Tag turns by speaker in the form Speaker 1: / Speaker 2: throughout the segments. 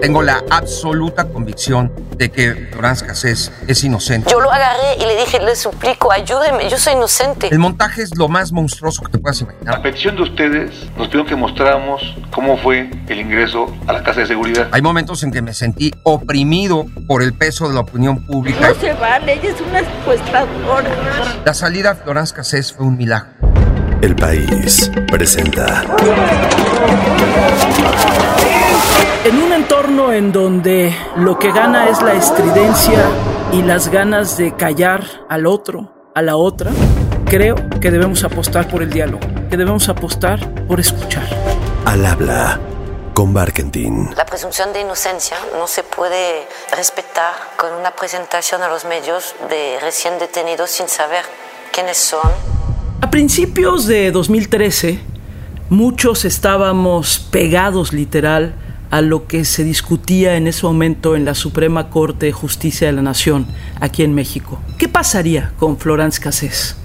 Speaker 1: Tengo la absoluta convicción de que Florence Cassés es inocente.
Speaker 2: Yo lo agarré y le dije, le suplico, ayúdeme, yo soy inocente.
Speaker 1: El montaje es lo más monstruoso que te puedas imaginar.
Speaker 3: A petición de ustedes, nos pidieron que mostráramos cómo fue el ingreso a la casa de seguridad.
Speaker 1: Hay momentos en que me sentí oprimido por el peso de la opinión pública.
Speaker 4: No se vale, ella es una secuestradora.
Speaker 1: La salida de Florence Cassés fue un milagro.
Speaker 5: El país presenta.
Speaker 6: En un entorno en donde lo que gana es la estridencia y las ganas de callar al otro, a la otra, creo que debemos apostar por el diálogo, que debemos apostar por escuchar.
Speaker 5: Al habla con Barkentin.
Speaker 2: La presunción de inocencia no se puede respetar con una presentación a los medios de recién detenidos sin saber quiénes son.
Speaker 6: A principios de 2013, muchos estábamos pegados literal a lo que se discutía en ese momento en la Suprema Corte de Justicia de la Nación, aquí en México. ¿Qué pasaría con Florence Cassés?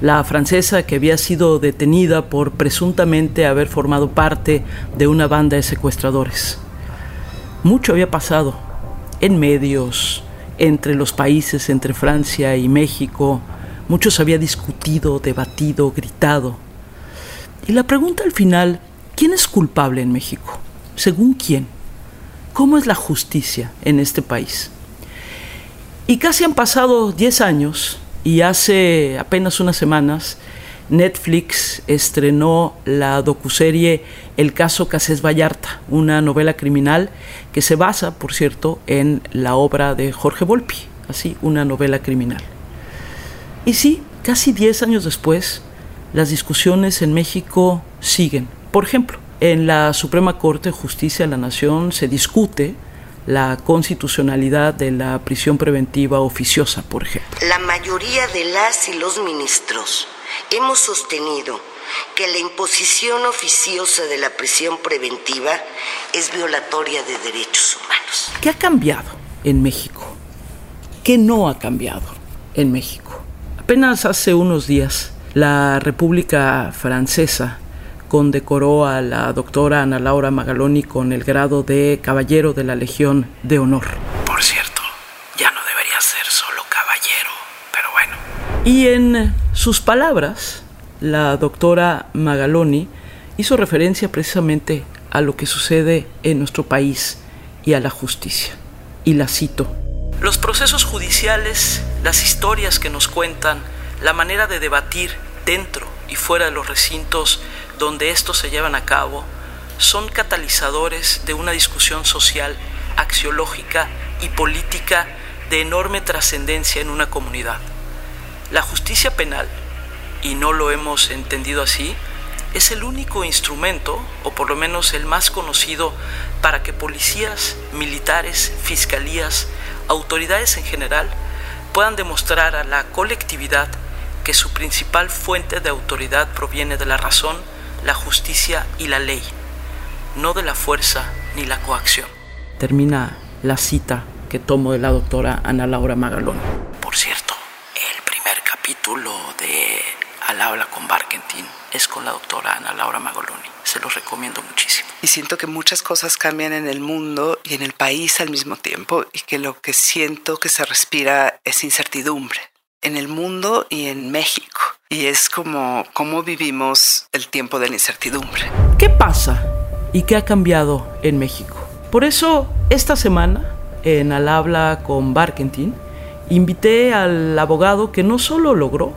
Speaker 6: La francesa que había sido detenida por presuntamente haber formado parte de una banda de secuestradores. Mucho había pasado en medios, entre los países, entre Francia y México. Mucho se había discutido, debatido, gritado. Y la pregunta al final, ¿quién es culpable en México? ¿Según quién? ¿Cómo es la justicia en este país? Y casi han pasado 10 años y hace apenas unas semanas Netflix estrenó la docuserie El caso Casés Vallarta, una novela criminal que se basa, por cierto, en la obra de Jorge Volpi, así, una novela criminal. Y sí, casi 10 años después, las discusiones en México siguen. Por ejemplo, en la Suprema Corte de Justicia de la Nación se discute la constitucionalidad de la prisión preventiva oficiosa, por ejemplo.
Speaker 7: La mayoría de las y los ministros hemos sostenido que la imposición oficiosa de la prisión preventiva es violatoria de derechos humanos.
Speaker 6: ¿Qué ha cambiado en México? ¿Qué no ha cambiado en México? Apenas hace unos días, la República Francesa condecoró a la doctora Ana Laura Magaloni con el grado de Caballero de la Legión de Honor. Por cierto, ya no debería ser solo caballero, pero bueno. Y en sus palabras, la doctora Magaloni hizo referencia precisamente a lo que sucede en nuestro país y a la justicia. Y la cito. Los procesos judiciales, las historias que nos cuentan, la manera de debatir dentro y fuera de los recintos donde estos se llevan a cabo son catalizadores de una discusión social, axiológica y política de enorme trascendencia en una comunidad. La justicia penal, y no lo hemos entendido así, es el único instrumento, o por lo menos el más conocido, para que policías, militares, fiscalías, autoridades en general puedan demostrar a la colectividad que su principal fuente de autoridad proviene de la razón, la justicia y la ley, no de la fuerza ni la coacción. Termina la cita que tomo de la doctora Ana Laura Magalón. Por cierto, el primer capítulo de Al habla con Barkentin es con la doctora Ana Laura Magaloni. Se los recomiendo muchísimo.
Speaker 8: Y siento que muchas cosas cambian en el mundo y en el país al mismo tiempo y que lo que siento que se respira es incertidumbre en el mundo y en México. Y es como cómo vivimos el tiempo de la incertidumbre.
Speaker 6: ¿Qué pasa y qué ha cambiado en México? Por eso, esta semana, en Al habla con Barkentin, invité al abogado que no solo logró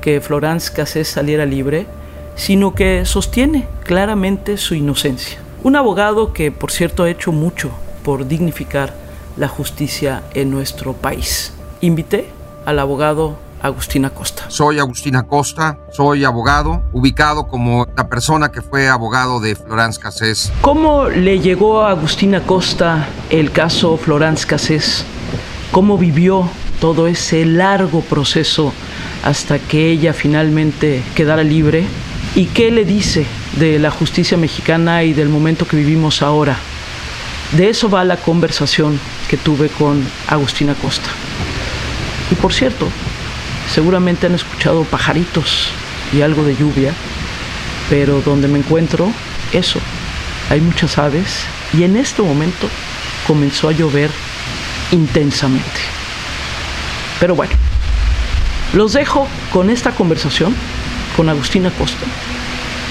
Speaker 6: que Florence Cassés saliera libre, sino que sostiene claramente su inocencia. Un abogado que, por cierto, ha hecho mucho por dignificar la justicia en nuestro país. Invité al abogado Agustín Acosta.
Speaker 1: Soy Agustín Acosta, soy abogado, ubicado como la persona que fue abogado de Florence Cassés.
Speaker 6: ¿Cómo le llegó a Agustín Acosta el caso Florence Cassés? ¿Cómo vivió todo ese largo proceso hasta que ella finalmente quedara libre? ¿Y qué le dice de la justicia mexicana y del momento que vivimos ahora? De eso va la conversación que tuve con Agustín Acosta. Y por cierto, seguramente han escuchado pajaritos y algo de lluvia, pero donde me encuentro, eso, hay muchas aves y en este momento comenzó a llover intensamente. Pero bueno, los dejo con esta conversación con Agustina Costa,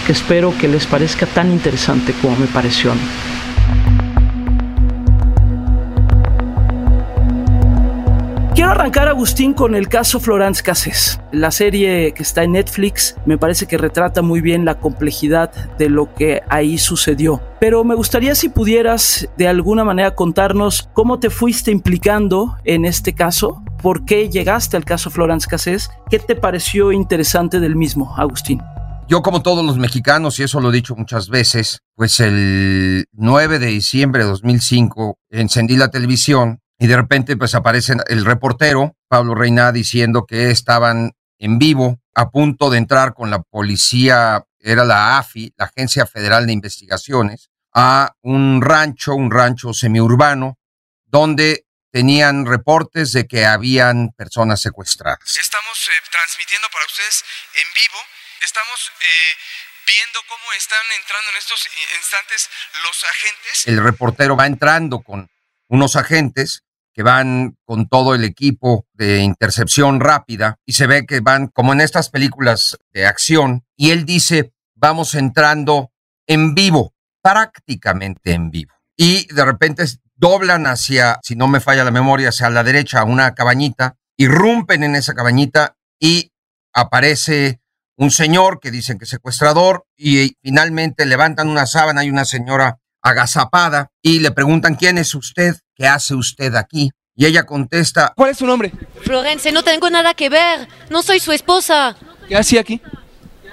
Speaker 6: que espero que les parezca tan interesante como me pareció. Arrancar, Agustín, con el caso Florence Cassés. La serie que está en Netflix me parece que retrata muy bien la complejidad de lo que ahí sucedió. Pero me gustaría si pudieras de alguna manera contarnos cómo te fuiste implicando en este caso, por qué llegaste al caso Florence Cassés, qué te pareció interesante del mismo, Agustín.
Speaker 1: Yo, como todos los mexicanos, y eso lo he dicho muchas veces, pues el 9 de diciembre de 2005 encendí la televisión y de repente pues aparece el reportero, Pablo Reina, diciendo que estaban en vivo, a punto de entrar con la policía, era la AFI, la Agencia Federal de Investigaciones, a un rancho, un rancho semiurbano, donde tenían reportes de que habían personas secuestradas.
Speaker 9: Estamos eh, transmitiendo para ustedes en vivo, estamos eh, viendo cómo están entrando en estos instantes los agentes.
Speaker 1: El reportero va entrando con unos agentes que van con todo el equipo de intercepción rápida y se ve que van como en estas películas de acción y él dice, vamos entrando en vivo, prácticamente en vivo. Y de repente doblan hacia, si no me falla la memoria, hacia la derecha una cabañita, irrumpen en esa cabañita y aparece un señor que dicen que es secuestrador y finalmente levantan una sábana y una señora agazapada y le preguntan quién es usted, qué hace usted aquí. Y ella contesta,
Speaker 9: ¿cuál es su nombre?
Speaker 10: Florence, no tengo nada que ver, no soy su esposa.
Speaker 9: ¿Qué hacía aquí?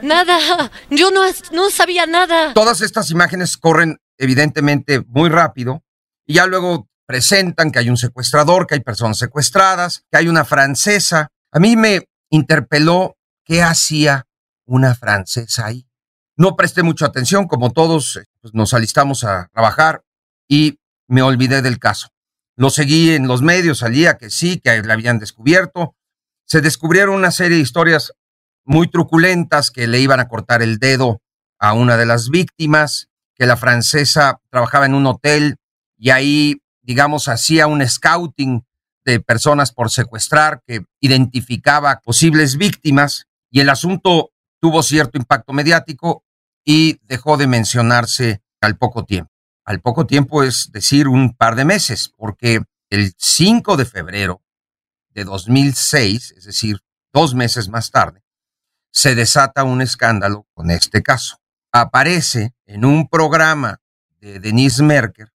Speaker 10: Nada, yo no, no sabía nada.
Speaker 1: Todas estas imágenes corren evidentemente muy rápido y ya luego presentan que hay un secuestrador, que hay personas secuestradas, que hay una francesa. A mí me interpeló qué hacía una francesa ahí. No presté mucha atención, como todos pues, nos alistamos a trabajar y me olvidé del caso. Lo seguí en los medios, salía que sí, que la habían descubierto. Se descubrieron una serie de historias muy truculentas que le iban a cortar el dedo a una de las víctimas, que la francesa trabajaba en un hotel y ahí, digamos, hacía un scouting de personas por secuestrar que identificaba posibles víctimas y el asunto tuvo cierto impacto mediático y dejó de mencionarse al poco tiempo. Al poco tiempo es decir un par de meses, porque el 5 de febrero de 2006, es decir, dos meses más tarde, se desata un escándalo con este caso. Aparece en un programa de Denise Merker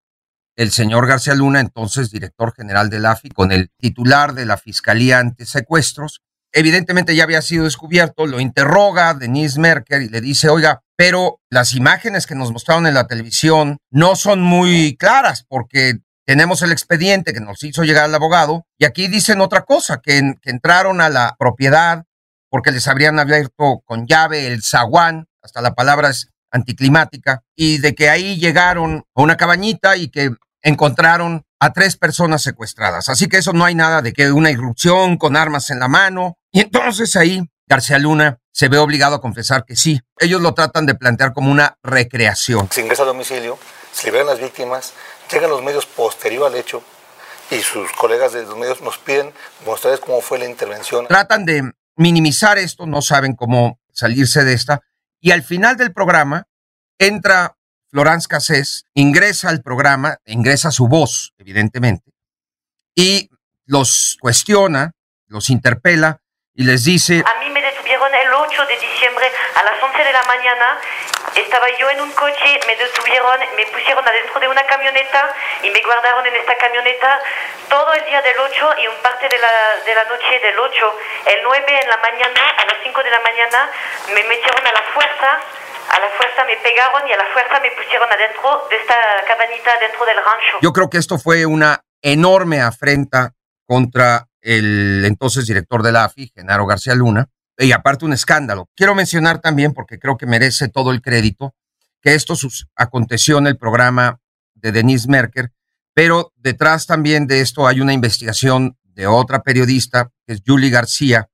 Speaker 1: el señor García Luna, entonces director general del AFI, con el titular de la Fiscalía Antisecuestros, evidentemente ya había sido descubierto, lo interroga Denise Merker y le dice, oiga, pero las imágenes que nos mostraron en la televisión no son muy claras porque tenemos el expediente que nos hizo llegar el abogado y aquí dicen otra cosa, que, que entraron a la propiedad porque les habrían abierto con llave el zaguán, hasta la palabra es anticlimática, y de que ahí llegaron a una cabañita y que encontraron a tres personas secuestradas. Así que eso no hay nada de que una irrupción con armas en la mano. Y entonces ahí García Luna se ve obligado a confesar que sí. Ellos lo tratan de plantear como una recreación.
Speaker 3: Se ingresa al domicilio, se liberan las víctimas, llegan los medios posterior al hecho y sus colegas de los medios nos piden mostrarles cómo fue la intervención.
Speaker 1: Tratan de minimizar esto, no saben cómo salirse de esta. Y al final del programa entra Florence Cassés ingresa al programa, ingresa su voz, evidentemente, y los cuestiona, los interpela y les dice...
Speaker 2: A mí me detuvieron el 8 de diciembre a las 11 de la mañana. Estaba yo en un coche, me detuvieron, me pusieron adentro de una camioneta y me guardaron en esta camioneta todo el día del 8 y un parte de la, de la noche del 8. El 9 en la mañana, a las 5 de la mañana, me metieron a la fuerza a la fuerza me pegaron y a la fuerza me pusieron adentro de esta cabanita dentro del rancho.
Speaker 1: Yo creo que esto fue una enorme afrenta contra el entonces director de la AFI, Genaro García Luna, y aparte un escándalo. Quiero mencionar también, porque creo que merece todo el crédito, que esto aconteció en el programa de Denise Merker, pero detrás también de esto hay una investigación de otra periodista, que es Julie García,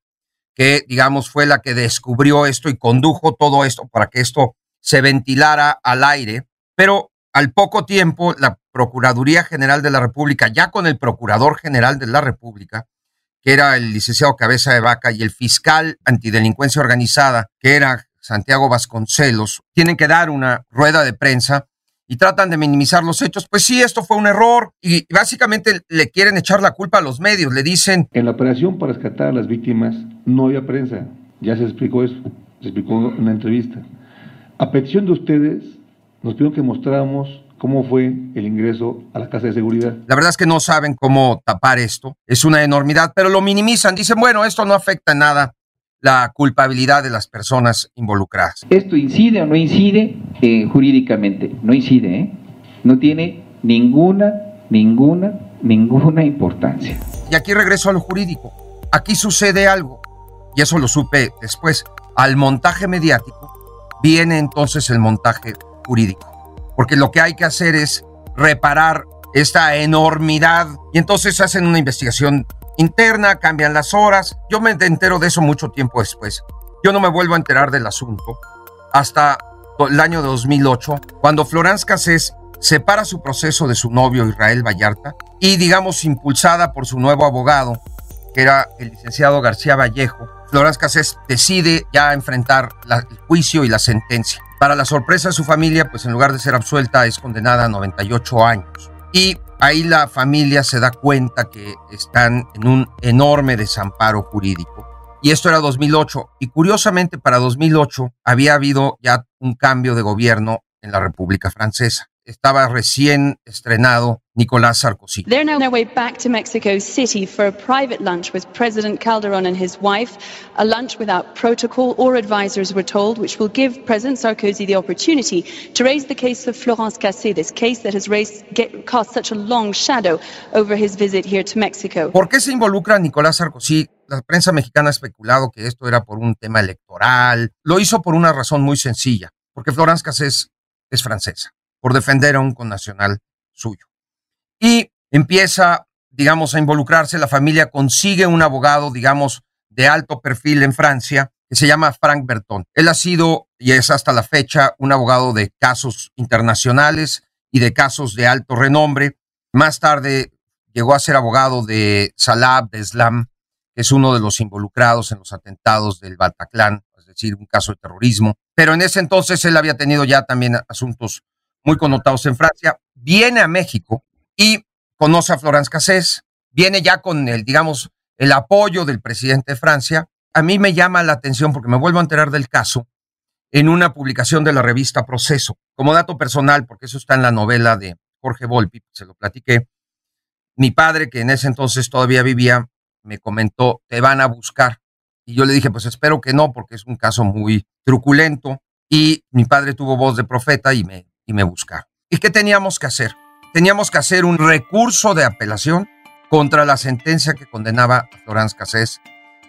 Speaker 1: que, digamos, fue la que descubrió esto y condujo todo esto para que esto se ventilara al aire. Pero al poco tiempo, la Procuraduría General de la República, ya con el Procurador General de la República, que era el licenciado Cabeza de Vaca, y el fiscal antidelincuencia organizada, que era Santiago Vasconcelos, tienen que dar una rueda de prensa y tratan de minimizar los hechos. Pues sí, esto fue un error y básicamente le quieren echar la culpa a los medios. Le dicen...
Speaker 11: En la operación para rescatar a las víctimas no había prensa. Ya se explicó eso. Se explicó en una entrevista. A petición de ustedes, nos pidieron que mostráramos cómo fue el ingreso a la casa de seguridad.
Speaker 1: La verdad es que no saben cómo tapar esto. Es una enormidad, pero lo minimizan. Dicen, bueno, esto no afecta en nada la culpabilidad de las personas involucradas.
Speaker 12: ¿Esto incide o no incide eh, jurídicamente? No incide, ¿eh? No tiene ninguna, ninguna, ninguna importancia.
Speaker 1: Y aquí regreso a lo jurídico. Aquí sucede algo, y eso lo supe después. Al montaje mediático viene entonces el montaje jurídico porque lo que hay que hacer es reparar esta enormidad y entonces hacen una investigación interna, cambian las horas. Yo me entero de eso mucho tiempo después. Yo no me vuelvo a enterar del asunto hasta el año 2008, cuando Florence Cassés separa su proceso de su novio Israel Vallarta y, digamos, impulsada por su nuevo abogado, que era el licenciado García Vallejo, Florence Cassés decide ya enfrentar el juicio y la sentencia. Para la sorpresa de su familia, pues en lugar de ser absuelta, es condenada a 98 años. Y ahí la familia se da cuenta que están en un enorme desamparo jurídico. Y esto era 2008. Y curiosamente para 2008 había habido ya un cambio de gobierno en la República Francesa estaba recién estrenado Nicolás Sarkozy.
Speaker 13: They're now on their way back to Mexico City for a private lunch with President Calderon and his wife, a lunch without protocol or advisors, we're told, which will give President Sarkozy the opportunity to raise the case of Florence Cassé, this case that has raised, get, cast such a long shadow over his visit here to Mexico.
Speaker 1: ¿Por qué se involucra Nicolás Sarkozy? La prensa mexicana ha especulado que esto era por un tema electoral. Lo hizo por una razón muy sencilla, porque Florence Cassé es francesa por defender a un connacional suyo. Y empieza, digamos, a involucrarse, la familia consigue un abogado, digamos, de alto perfil en Francia, que se llama Frank Berton. Él ha sido, y es hasta la fecha, un abogado de casos internacionales y de casos de alto renombre. Más tarde llegó a ser abogado de Salah Abdeslam, que es uno de los involucrados en los atentados del Bataclan, es decir, un caso de terrorismo. Pero en ese entonces él había tenido ya también asuntos muy connotados en Francia, viene a México y conoce a Florence Cassés, viene ya con el, digamos, el apoyo del presidente de Francia. A mí me llama la atención porque me vuelvo a enterar del caso en una publicación de la revista Proceso. Como dato personal, porque eso está en la novela de Jorge Volpi, se lo platiqué. Mi padre, que en ese entonces todavía vivía, me comentó, te van a buscar. Y yo le dije, pues espero que no, porque es un caso muy truculento. Y mi padre tuvo voz de profeta y me y me buscaron. ¿Y qué teníamos que hacer? Teníamos que hacer un recurso de apelación contra la sentencia que condenaba a Florence Cassés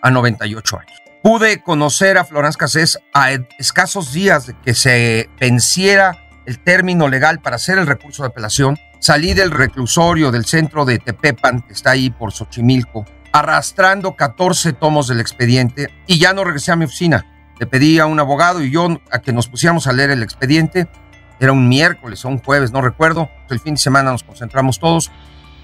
Speaker 1: a 98 años. Pude conocer a Florence Cassés a escasos días de que se venciera el término legal para hacer el recurso de apelación. Salí del reclusorio del centro de Tepepan, que está ahí por Xochimilco, arrastrando 14 tomos del expediente y ya no regresé a mi oficina. Le pedí a un abogado y yo a que nos pusiéramos a leer el expediente era un miércoles o un jueves, no recuerdo, el fin de semana nos concentramos todos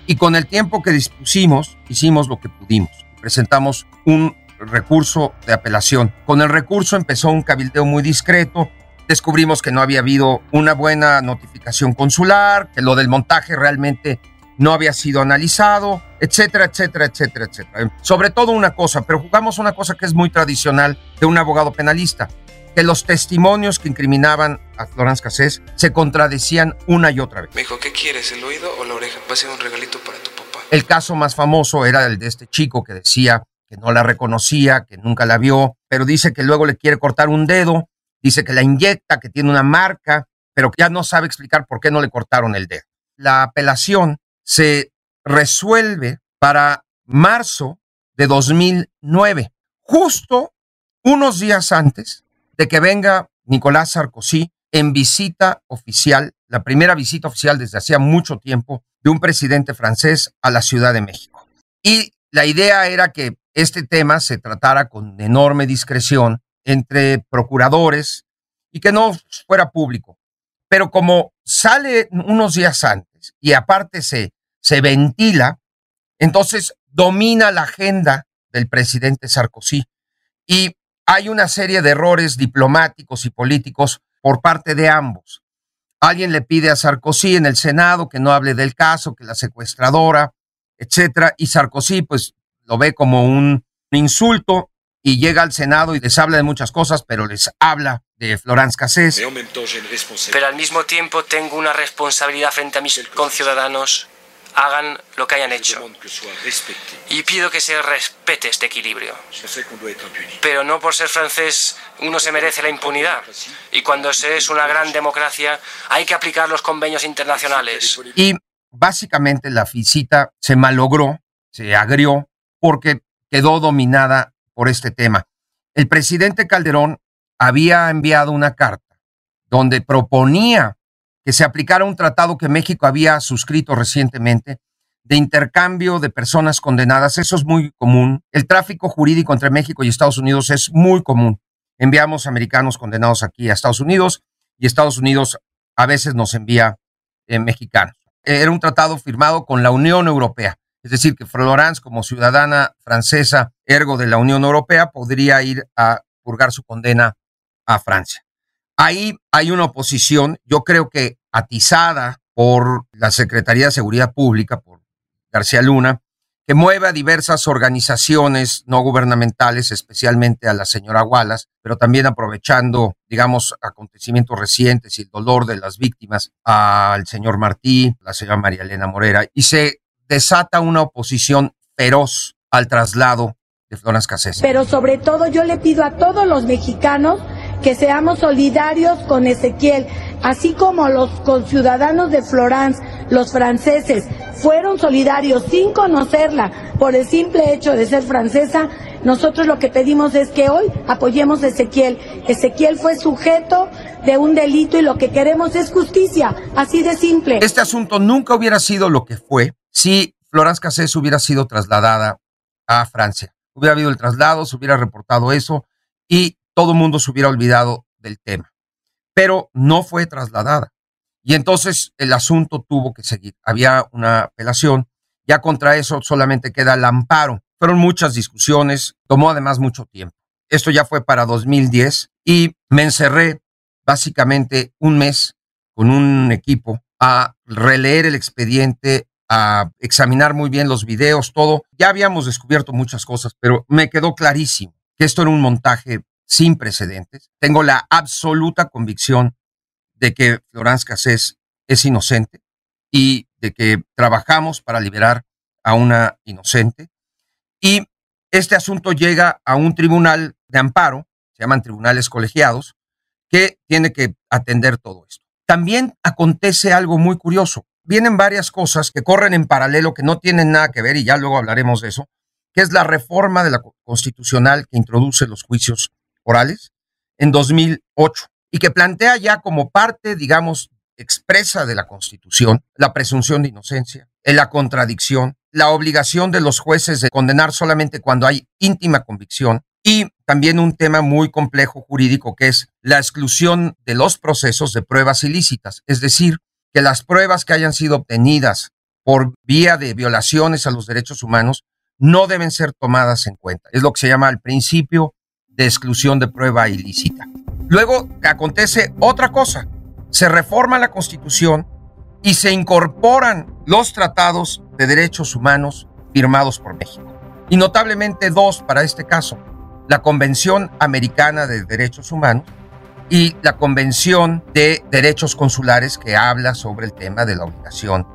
Speaker 1: y con el tiempo que dispusimos hicimos lo que pudimos. Presentamos un recurso de apelación. Con el recurso empezó un cabildeo muy discreto, descubrimos que no había habido una buena notificación consular, que lo del montaje realmente no había sido analizado, etcétera, etcétera, etcétera, etcétera. Sobre todo una cosa, pero jugamos una cosa que es muy tradicional de un abogado penalista que los testimonios que incriminaban a Florence Cassés se contradecían una y otra vez.
Speaker 9: Me dijo, ¿qué quieres, el oído o la oreja? Va a ser un regalito para tu papá.
Speaker 1: El caso más famoso era el de este chico que decía que no la reconocía, que nunca la vio, pero dice que luego le quiere cortar un dedo, dice que la inyecta, que tiene una marca, pero que ya no sabe explicar por qué no le cortaron el dedo. La apelación se resuelve para marzo de 2009, justo unos días antes de que venga Nicolás Sarkozy en visita oficial, la primera visita oficial desde hacía mucho tiempo de un presidente francés a la Ciudad de México. Y la idea era que este tema se tratara con enorme discreción entre procuradores y que no fuera público. Pero como sale unos días antes y aparte se, se ventila, entonces domina la agenda del presidente Sarkozy. Y hay una serie de errores diplomáticos y políticos por parte de ambos. Alguien le pide a Sarkozy en el Senado que no hable del caso, que la secuestradora, etcétera, y Sarkozy pues lo ve como un insulto y llega al Senado y les habla de muchas cosas, pero les habla de Florence Cassés.
Speaker 14: Pero al mismo tiempo tengo una responsabilidad frente a mis conciudadanos hagan lo que hayan hecho. Y pido que se respete este equilibrio. Pero no por ser francés uno se merece la impunidad. Y cuando se es una gran democracia hay que aplicar los convenios internacionales.
Speaker 1: Y básicamente la visita se malogró, se agrió, porque quedó dominada por este tema. El presidente Calderón había enviado una carta donde proponía que se aplicara un tratado que México había suscrito recientemente de intercambio de personas condenadas. Eso es muy común. El tráfico jurídico entre México y Estados Unidos es muy común. Enviamos americanos condenados aquí a Estados Unidos y Estados Unidos a veces nos envía eh, mexicanos. Era un tratado firmado con la Unión Europea. Es decir, que Florence, como ciudadana francesa, ergo de la Unión Europea, podría ir a purgar su condena a Francia. Ahí hay una oposición, yo creo que atizada por la Secretaría de Seguridad Pública, por García Luna, que mueve a diversas organizaciones no gubernamentales, especialmente a la señora Wallace, pero también aprovechando, digamos, acontecimientos recientes y el dolor de las víctimas, al señor Martí, la señora María Elena Morera, y se desata una oposición feroz al traslado de Florence Cassés.
Speaker 15: Pero sobre todo yo le pido a todos los mexicanos que seamos solidarios con Ezequiel, así como los conciudadanos de Florence, los franceses, fueron solidarios sin conocerla por el simple hecho de ser francesa, nosotros lo que pedimos es que hoy apoyemos a Ezequiel. Ezequiel fue sujeto de un delito y lo que queremos es justicia, así de simple.
Speaker 1: Este asunto nunca hubiera sido lo que fue si Florence Cassés hubiera sido trasladada a Francia. Hubiera habido el traslado, se hubiera reportado eso y todo el mundo se hubiera olvidado del tema. Pero no fue trasladada. Y entonces el asunto tuvo que seguir. Había una apelación. Ya contra eso solamente queda el amparo. Fueron muchas discusiones. Tomó además mucho tiempo. Esto ya fue para 2010 y me encerré básicamente un mes con un equipo a releer el expediente, a examinar muy bien los videos, todo. Ya habíamos descubierto muchas cosas, pero me quedó clarísimo que esto era un montaje sin precedentes. Tengo la absoluta convicción de que Florence Cassés es inocente y de que trabajamos para liberar a una inocente. Y este asunto llega a un tribunal de amparo, se llaman tribunales colegiados, que tiene que atender todo esto. También acontece algo muy curioso. Vienen varias cosas que corren en paralelo, que no tienen nada que ver, y ya luego hablaremos de eso, que es la reforma de la constitucional que introduce los juicios orales en 2008 y que plantea ya como parte, digamos, expresa de la Constitución la presunción de inocencia, la contradicción, la obligación de los jueces de condenar solamente cuando hay íntima convicción y también un tema muy complejo jurídico que es la exclusión de los procesos de pruebas ilícitas, es decir, que las pruebas que hayan sido obtenidas por vía de violaciones a los derechos humanos no deben ser tomadas en cuenta. Es lo que se llama el principio de exclusión de prueba ilícita. Luego acontece otra cosa. Se reforma la Constitución y se incorporan los tratados de derechos humanos firmados por México. Y notablemente dos para este caso. La Convención Americana de Derechos Humanos y la Convención de Derechos Consulares que habla sobre el tema de la obligación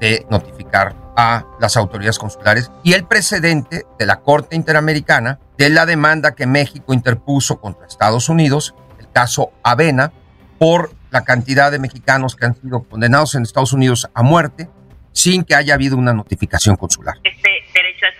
Speaker 1: de notificar a las autoridades consulares y el precedente de la Corte Interamericana de la demanda que México interpuso contra Estados Unidos, el caso Avena, por la cantidad de mexicanos que han sido condenados en Estados Unidos a muerte sin que haya habido una notificación consular.
Speaker 16: Este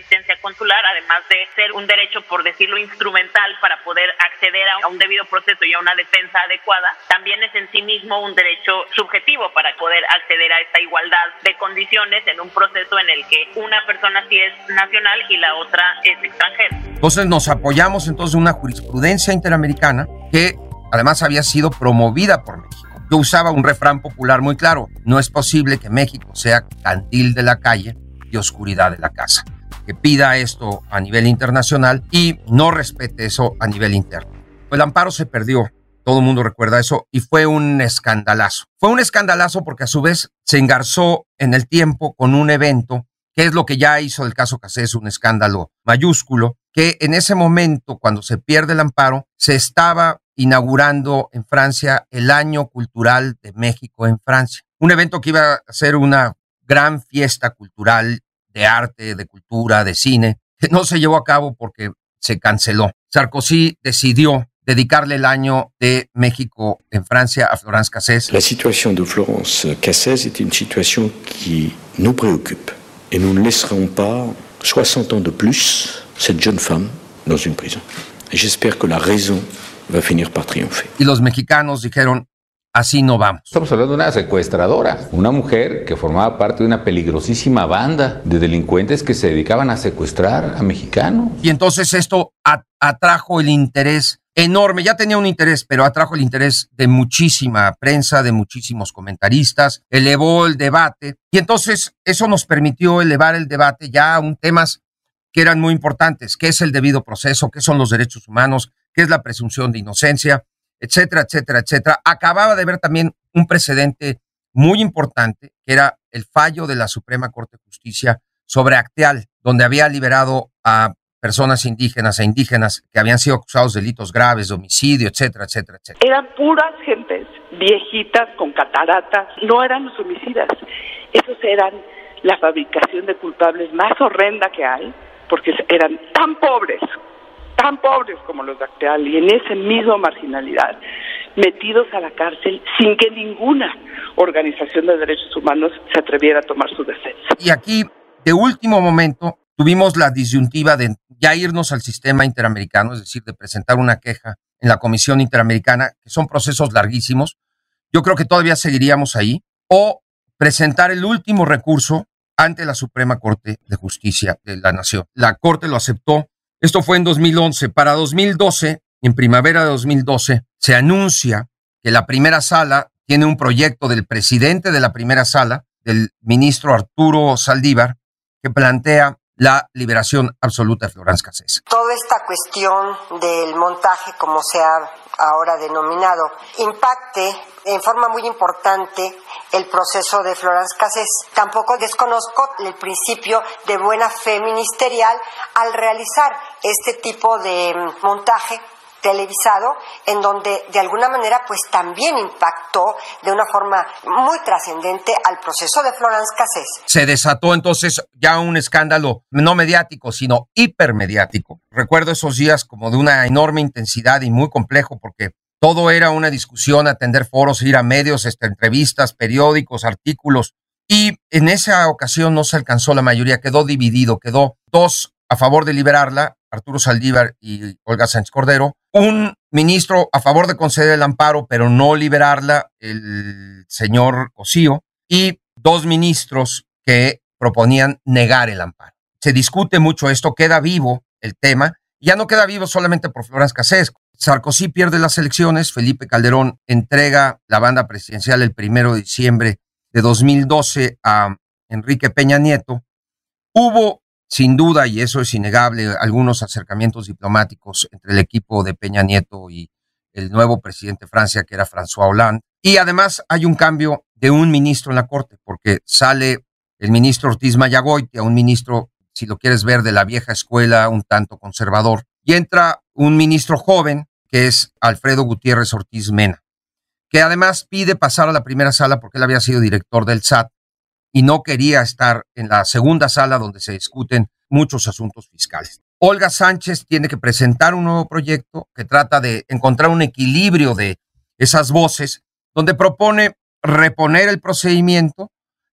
Speaker 16: asistencia consular, además de ser un derecho, por decirlo, instrumental para poder acceder a un debido proceso y a una defensa adecuada, también es en sí mismo un derecho subjetivo para poder acceder a esta igualdad de condiciones en un proceso en el que una persona sí es nacional y la otra es extranjera.
Speaker 1: Entonces nos apoyamos entonces en una jurisprudencia interamericana que además había sido promovida por México. yo usaba un refrán popular muy claro, no es posible que México sea candil de la calle y oscuridad de la casa, que pida esto a nivel internacional y no respete eso a nivel interno. El amparo se perdió, todo el mundo recuerda eso, y fue un escandalazo. Fue un escandalazo porque a su vez se engarzó en el tiempo con un evento, que es lo que ya hizo el caso Casés, un escándalo mayúsculo, que en ese momento, cuando se pierde el amparo, se estaba inaugurando en Francia el Año Cultural de México en Francia. Un evento que iba a ser una gran fiesta cultural de arte, de cultura, de cine, que no se llevó a cabo porque se canceló. Sarkozy decidió dedicarle el año de México en Francia a Florence Cassés.
Speaker 17: La situación de Florence Cassés es una situación que nos preocupa y no laisserons pas 60 ans de plus cette jeune femme dans une prison. J'espère que la raison va finir par triompher.
Speaker 1: Y los mexicanos dijeron, así no vamos.
Speaker 18: Estamos hablando de una secuestradora, una mujer que formaba parte de una peligrosísima banda de delincuentes que se dedicaban a secuestrar a mexicanos.
Speaker 1: Y entonces esto atrajo el interés enorme, ya tenía un interés, pero atrajo el interés de muchísima prensa, de muchísimos comentaristas, elevó el debate y entonces eso nos permitió elevar el debate ya a un temas que eran muy importantes, qué es el debido proceso, qué son los derechos humanos, qué es la presunción de inocencia, etcétera, etcétera, etcétera. Acababa de ver también un precedente muy importante, que era el fallo de la Suprema Corte de Justicia sobre Acteal, donde había liberado a personas indígenas e indígenas que habían sido acusados de delitos graves, de homicidio, etcétera, etcétera, etcétera.
Speaker 19: Eran puras gentes viejitas con cataratas, no eran los homicidas, esos eran la fabricación de culpables más horrenda que hay, porque eran tan pobres, tan pobres como los de Acteal y en esa misma marginalidad, metidos a la cárcel sin que ninguna organización de derechos humanos se atreviera a tomar su defensa.
Speaker 1: Y aquí, de último momento, tuvimos la disyuntiva de ya irnos al sistema interamericano, es decir, de presentar una queja en la Comisión Interamericana, que son procesos larguísimos. Yo creo que todavía seguiríamos ahí, o presentar el último recurso ante la Suprema Corte de Justicia de la Nación. La Corte lo aceptó. Esto fue en 2011. Para 2012, en primavera de 2012, se anuncia que la primera sala tiene un proyecto del presidente de la primera sala, del ministro Arturo Saldívar, que plantea la liberación absoluta de Florence Cassés.
Speaker 7: Toda esta cuestión del montaje, como se ha ahora denominado, impacte en forma muy importante el proceso de Florence Cassés. Tampoco desconozco el principio de buena fe ministerial al realizar este tipo de montaje televisado en donde de alguna manera pues también impactó de una forma muy trascendente al proceso de Florence Cassés.
Speaker 1: Se desató entonces ya un escándalo no mediático, sino hipermediático. Recuerdo esos días como de una enorme intensidad y muy complejo porque todo era una discusión, atender foros, ir a medios, este, entrevistas, periódicos, artículos. Y en esa ocasión no se alcanzó la mayoría, quedó dividido, quedó dos a favor de liberarla, Arturo Saldívar y Olga Sánchez Cordero, un ministro a favor de conceder el amparo, pero no liberarla, el señor Cosío, y dos ministros que proponían negar el amparo. Se discute mucho esto, queda vivo el tema, ya no queda vivo solamente por Florence Cassés. Sarkozy pierde las elecciones, Felipe Calderón entrega la banda presidencial el primero de diciembre de 2012 a Enrique Peña Nieto. Hubo sin duda, y eso es innegable, algunos acercamientos diplomáticos entre el equipo de Peña Nieto y el nuevo presidente de Francia, que era François Hollande. Y además hay un cambio de un ministro en la Corte, porque sale el ministro Ortiz Mayagoite, a un ministro, si lo quieres ver, de la vieja escuela, un tanto conservador, y entra un ministro joven, que es Alfredo Gutiérrez Ortiz Mena, que además pide pasar a la primera sala porque él había sido director del SAT y no quería estar en la segunda sala donde se discuten muchos asuntos fiscales. Olga Sánchez tiene que presentar un nuevo proyecto que trata de encontrar un equilibrio de esas voces, donde propone reponer el procedimiento,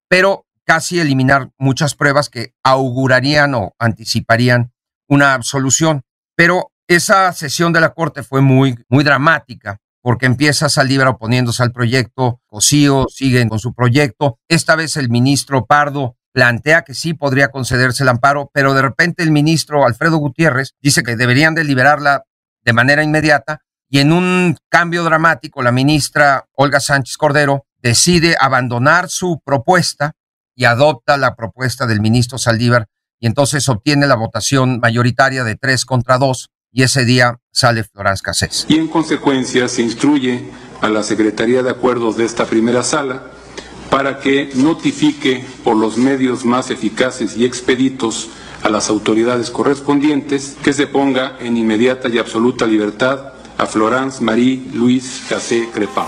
Speaker 1: pero casi eliminar muchas pruebas que augurarían o anticiparían una absolución. Pero esa sesión de la Corte fue muy, muy dramática porque empieza Saldívar oponiéndose al proyecto, Cosío sigue con su proyecto. Esta vez el ministro Pardo plantea que sí podría concederse el amparo, pero de repente el ministro Alfredo Gutiérrez dice que deberían de liberarla de manera inmediata y en un cambio dramático la ministra Olga Sánchez Cordero decide abandonar su propuesta y adopta la propuesta del ministro Saldívar y entonces obtiene la votación mayoritaria de tres contra dos y ese día sale Florence Cassés.
Speaker 20: Y en consecuencia se instruye a la Secretaría de Acuerdos de esta primera sala para que notifique por los medios más eficaces y expeditos a las autoridades correspondientes que se ponga en inmediata y absoluta libertad a Florence Marie Louise Cassé Crepin.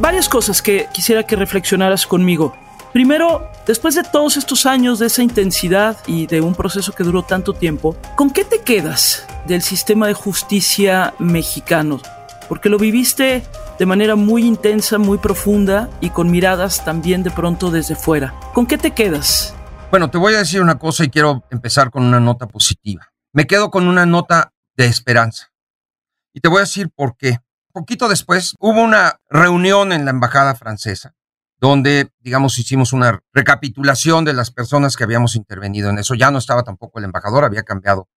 Speaker 6: Varias cosas que quisiera que reflexionaras conmigo. Primero, después de todos estos años de esa intensidad y de un proceso que duró tanto tiempo, ¿con qué te quedas del sistema de justicia mexicano? Porque lo viviste de manera muy intensa, muy profunda y con miradas también de pronto desde fuera. ¿Con qué te quedas?
Speaker 1: Bueno, te voy a decir una cosa y quiero empezar con una nota positiva. Me quedo con una nota de esperanza. Y te voy a decir por qué. Poquito después hubo una reunión en la embajada francesa donde, digamos, hicimos una recapitulación de las personas que habíamos intervenido en eso. Ya no estaba tampoco el embajador, había cambiado.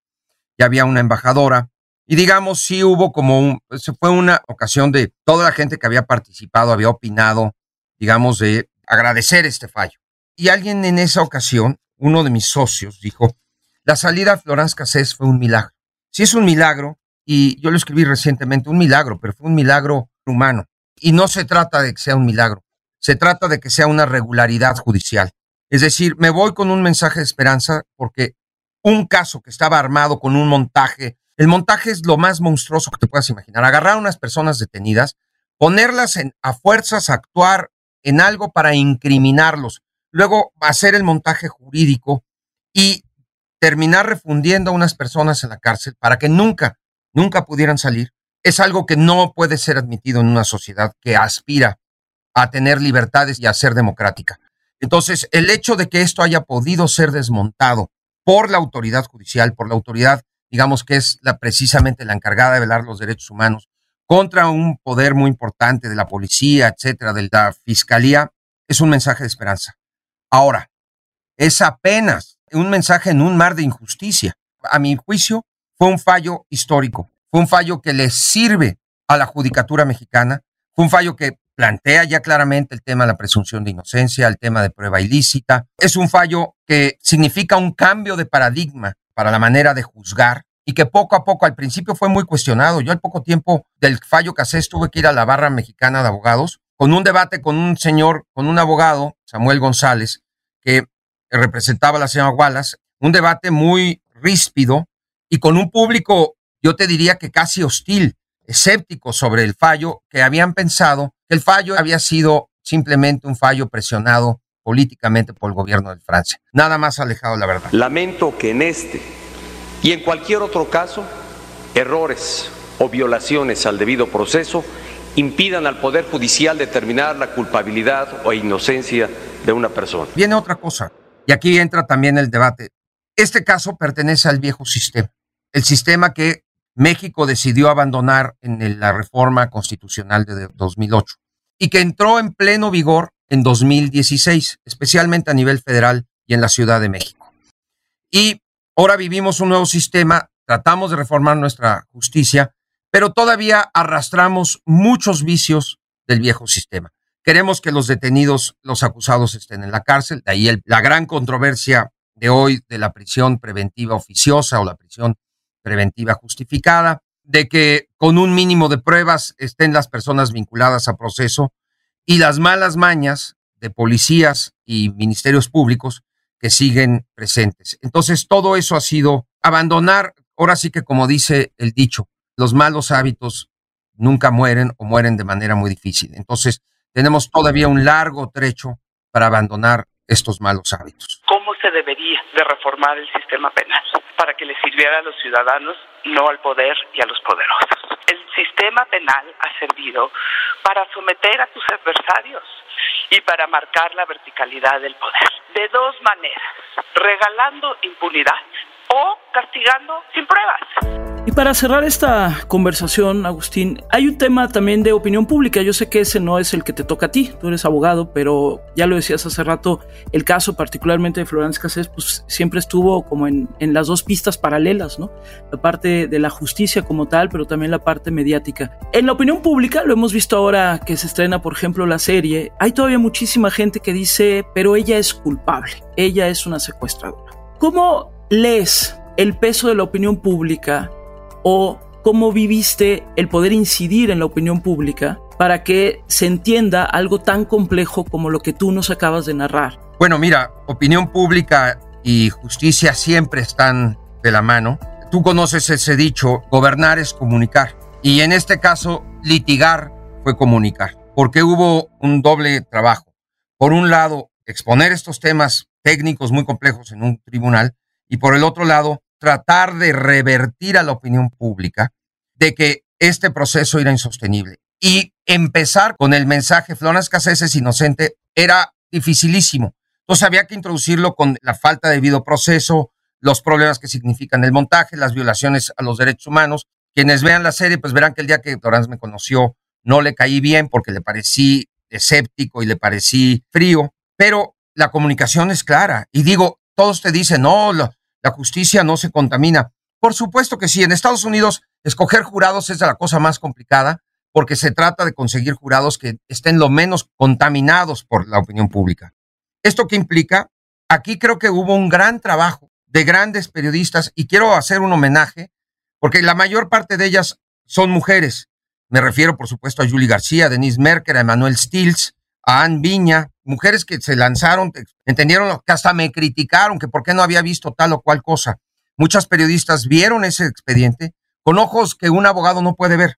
Speaker 1: Ya había una embajadora. Y digamos, sí hubo como un, se fue una ocasión de toda la gente que había participado, había opinado, digamos, de agradecer este fallo. Y alguien en esa ocasión, uno de mis socios, dijo, la salida a Florence Cassés fue un milagro. Sí es un milagro, y yo lo escribí recientemente, un milagro, pero fue un milagro humano. Y no se trata de que sea un milagro, se trata de que sea una regularidad judicial. Es decir, me voy con un mensaje de esperanza porque un caso que estaba armado con un montaje, el montaje es lo más monstruoso que te puedas imaginar. Agarrar a unas personas detenidas, ponerlas a fuerzas a actuar en algo para incriminarlos, luego hacer el montaje jurídico y terminar refundiendo a unas personas en la cárcel para que nunca, nunca pudieran salir, es algo que no puede ser admitido en una sociedad que aspira a tener libertades y a ser democrática. Entonces, el hecho de que esto haya podido ser desmontado por la autoridad judicial, por la autoridad, digamos que es la, precisamente la encargada de velar los derechos humanos, contra un poder muy importante de la policía, etcétera, de la fiscalía, es un mensaje de esperanza. Ahora, es apenas un mensaje en un mar de injusticia. A mi juicio, fue un fallo histórico, fue un fallo que le sirve a la judicatura mexicana, fue un fallo que plantea ya claramente el tema de la presunción de inocencia, el tema de prueba ilícita. Es un fallo que significa un cambio de paradigma para la manera de juzgar y que poco a poco al principio fue muy cuestionado. Yo al poco tiempo del fallo que tuve que ir a la barra mexicana de abogados con un debate con un señor, con un abogado, Samuel González, que representaba a la señora Wallace, un debate muy ríspido y con un público, yo te diría que casi hostil, escéptico sobre el fallo, que habían pensado el fallo había sido simplemente un fallo presionado políticamente por el gobierno de Francia. Nada más alejado de la verdad.
Speaker 21: Lamento que en este y en cualquier otro caso, errores o violaciones al debido proceso impidan al Poder Judicial determinar la culpabilidad o inocencia de una persona.
Speaker 1: Viene otra cosa, y aquí entra también el debate. Este caso pertenece al viejo sistema, el sistema que México decidió abandonar en la reforma constitucional de 2008 y que entró en pleno vigor en 2016, especialmente a nivel federal y en la Ciudad de México. Y ahora vivimos un nuevo sistema, tratamos de reformar nuestra justicia, pero todavía arrastramos muchos vicios del viejo sistema. Queremos que los detenidos, los acusados estén en la cárcel, de ahí la gran controversia de hoy de la prisión preventiva oficiosa o la prisión preventiva justificada, de que con un mínimo de pruebas estén las personas vinculadas a proceso y las malas mañas de policías y ministerios públicos que siguen presentes. Entonces, todo eso ha sido abandonar, ahora sí que como dice el dicho, los malos hábitos nunca mueren o mueren de manera muy difícil. Entonces, tenemos todavía un largo trecho para abandonar estos malos hábitos.
Speaker 19: ¿Cómo se debería de reformar el sistema penal? para que le sirviera a los ciudadanos, no al poder y a los poderosos. El sistema penal ha servido para someter a tus adversarios y para marcar la verticalidad del poder. De dos maneras, regalando impunidad o castigando sin pruebas.
Speaker 6: Y para cerrar esta conversación, Agustín, hay un tema también de opinión pública. Yo sé que ese no es el que te toca a ti, tú eres abogado, pero ya lo decías hace rato, el caso particularmente de Florence Cassés, pues siempre estuvo como en, en las dos pistas paralelas, ¿no? La parte de la justicia como tal, pero también la parte mediática. En la opinión pública, lo hemos visto ahora que se estrena, por ejemplo, la serie, hay todavía muchísima gente que dice, pero ella es culpable, ella es una secuestradora. ¿Cómo lees el peso de la opinión pública o cómo viviste el poder incidir en la opinión pública para que se entienda algo tan complejo como lo que tú nos acabas de narrar.
Speaker 1: Bueno, mira, opinión pública y justicia siempre están de la mano. Tú conoces ese dicho, gobernar es comunicar. Y en este caso, litigar fue comunicar, porque hubo un doble trabajo. Por un lado, exponer estos temas técnicos muy complejos en un tribunal y por el otro lado, tratar de revertir a la opinión pública de que este proceso era insostenible. Y empezar con el mensaje Florence Cassés es inocente era dificilísimo. Entonces había que introducirlo con la falta de debido proceso, los problemas que significan el montaje, las violaciones a los derechos humanos. Quienes vean la serie, pues verán que el día que Florence me conoció no le caí bien porque le parecí escéptico y le parecí frío, pero la comunicación es clara. Y digo, todos te dicen, no, lo, la justicia no se contamina. Por supuesto que sí, en Estados Unidos escoger jurados es la cosa más complicada porque se trata de conseguir jurados que estén lo menos contaminados por la opinión pública. ¿Esto qué implica? Aquí creo que hubo un gran trabajo de grandes periodistas y quiero hacer un homenaje porque la mayor parte de ellas son mujeres. Me refiero, por supuesto, a Julie García, Denise Merker, a Emanuel Stills, a Ann Viña, mujeres que se lanzaron, entendieron que hasta me criticaron que por qué no había visto tal o cual cosa. Muchas periodistas vieron ese expediente con ojos que un abogado no puede ver.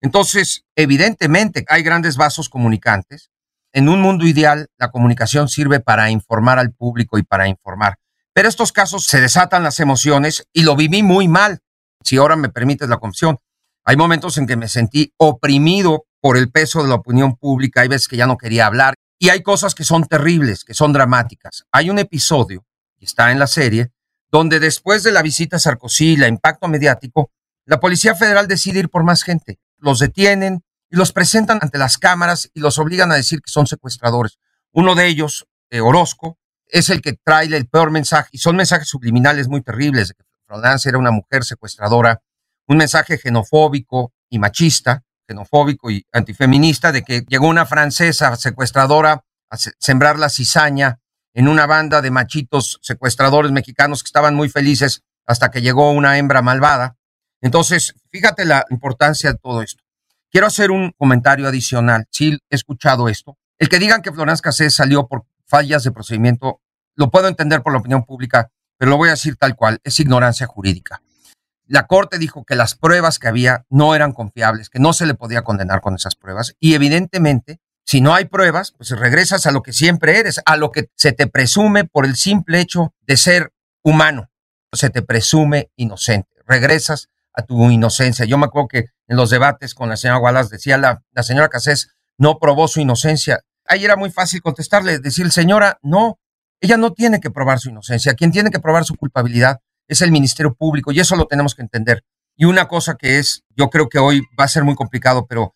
Speaker 1: Entonces, evidentemente, hay grandes vasos comunicantes. En un mundo ideal, la comunicación sirve para informar al público y para informar. Pero estos casos se desatan las emociones y lo viví muy mal. Si ahora me permites la confesión, hay momentos en que me sentí oprimido por el peso de la opinión pública. Hay veces que ya no quería hablar y hay cosas que son terribles, que son dramáticas. Hay un episodio, que está en la serie, donde después de la visita a Sarkozy y el impacto mediático, la Policía Federal decide ir por más gente. Los detienen y los presentan ante las cámaras y los obligan a decir que son secuestradores. Uno de ellos, eh, Orozco, es el que trae el peor mensaje y son mensajes subliminales muy terribles de que Florence era una mujer secuestradora, un mensaje xenofóbico y machista, xenofóbico y antifeminista de que llegó una francesa secuestradora a sembrar la cizaña en una banda de machitos secuestradores mexicanos que estaban muy felices hasta que llegó una hembra malvada. Entonces, fíjate la importancia de todo esto. Quiero hacer un comentario adicional. Sí, he escuchado esto. El que digan que Florence Cassés salió por fallas de procedimiento, lo puedo entender por la opinión pública, pero lo voy a decir tal cual, es ignorancia jurídica. La Corte dijo que las pruebas que había no eran confiables, que no se le podía condenar con esas pruebas. Y evidentemente, si no hay pruebas, pues regresas a lo que siempre eres, a lo que se te presume por el simple hecho de ser humano. Se te presume inocente. Regresas a tu inocencia. Yo me acuerdo que en los debates con la señora Wallace decía la, la señora Casés no probó su inocencia. Ahí era muy fácil contestarle, decir, señora, no, ella no tiene que probar su inocencia. Quien tiene que probar su culpabilidad es el Ministerio Público y eso lo tenemos que entender. Y una cosa que es, yo creo que hoy va a ser muy complicado, pero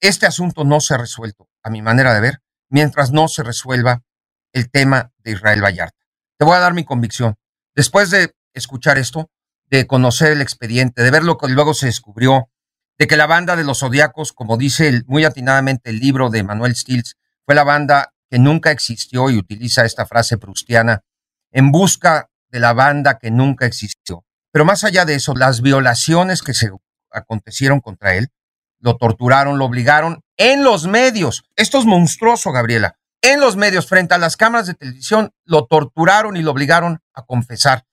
Speaker 1: este asunto no se ha resuelto, a mi manera de ver, mientras no se resuelva el tema de Israel Vallarta. Te voy a dar mi convicción. Después de escuchar esto, de conocer el expediente, de ver lo que luego se descubrió, de que la banda de los zodiacos, como dice muy atinadamente el libro de Manuel Stills, fue la banda que nunca existió y utiliza esta frase prustiana, en busca de la banda que nunca existió. Pero más allá de eso, las violaciones que se acontecieron contra él, lo torturaron, lo obligaron en los medios. Esto es monstruoso, Gabriela. En los medios, frente a las cámaras de televisión, lo torturaron y lo obligaron a confesar.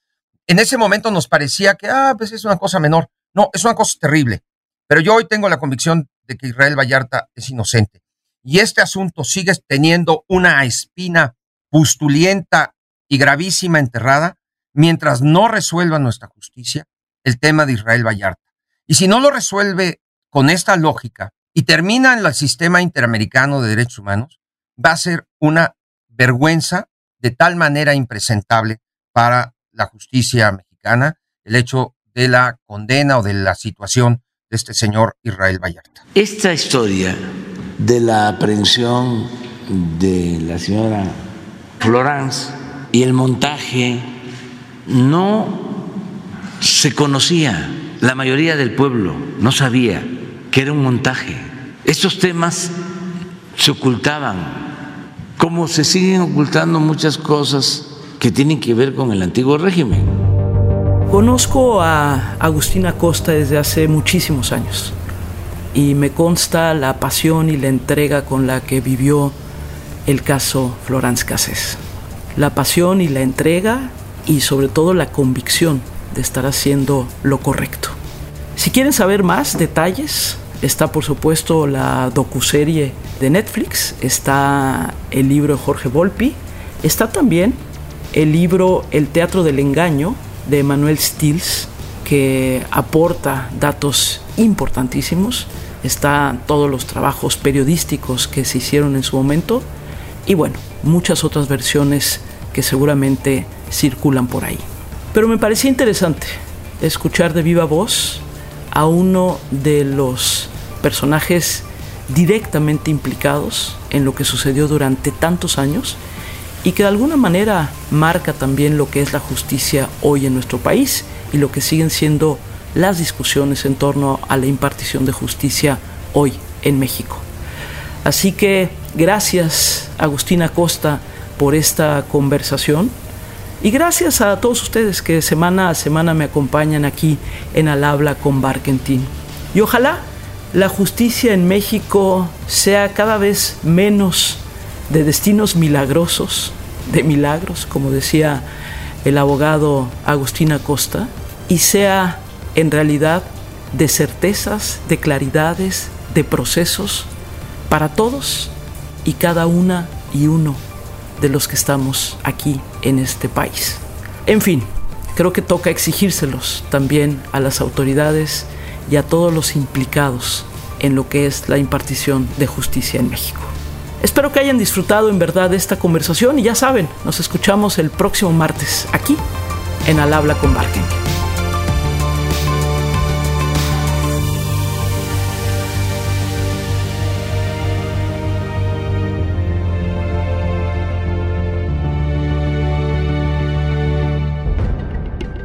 Speaker 1: En ese momento nos parecía que, ah, pues es una cosa menor. No, es una cosa terrible. Pero yo hoy tengo la convicción de que Israel Vallarta es inocente. Y este asunto sigue teniendo una espina pustulienta y gravísima enterrada mientras no resuelva nuestra justicia el tema de Israel Vallarta. Y si no lo resuelve con esta lógica y termina en el sistema interamericano de derechos humanos, va a ser una vergüenza de tal manera impresentable para la justicia mexicana el hecho de la condena o de la situación de este señor Israel Vallarta.
Speaker 22: Esta historia de la aprehensión de la señora Florence y el montaje no se conocía. La mayoría del pueblo no sabía que era un montaje. Estos temas se ocultaban, como se siguen ocultando muchas cosas que tienen que ver con el antiguo régimen.
Speaker 6: Conozco a Agustina Costa desde hace muchísimos años y me consta la pasión y la entrega con la que vivió el caso Florence Cassés. La pasión y la entrega y sobre todo la convicción de estar haciendo lo correcto. Si quieren saber más detalles, está por supuesto la docuserie de Netflix, está el libro de Jorge Volpi, está también el libro El Teatro del Engaño de Manuel Stills, que aporta datos importantísimos. Están todos los trabajos periodísticos que se hicieron en su momento y bueno, muchas otras versiones que seguramente circulan por ahí. Pero me parecía interesante escuchar de viva voz a uno de los personajes directamente implicados en lo que sucedió durante tantos años y que de alguna manera marca también lo que es la justicia hoy en nuestro país y lo que siguen siendo las discusiones en torno a la impartición de justicia hoy en México. Así que gracias Agustina Costa por esta conversación y gracias a todos ustedes que semana a semana me acompañan aquí en Al Habla con Barkentin. Y ojalá la justicia en México sea cada vez menos de destinos milagrosos, de milagros, como decía el abogado Agustín Acosta, y sea en realidad de certezas, de claridades, de procesos para todos y cada una y uno de los que estamos aquí en este país. En fin, creo que toca exigírselos también a las autoridades y a todos los implicados en lo que es la impartición de justicia en México. Espero que hayan disfrutado en verdad esta conversación y ya saben, nos escuchamos el próximo martes aquí en Al Habla con Barken.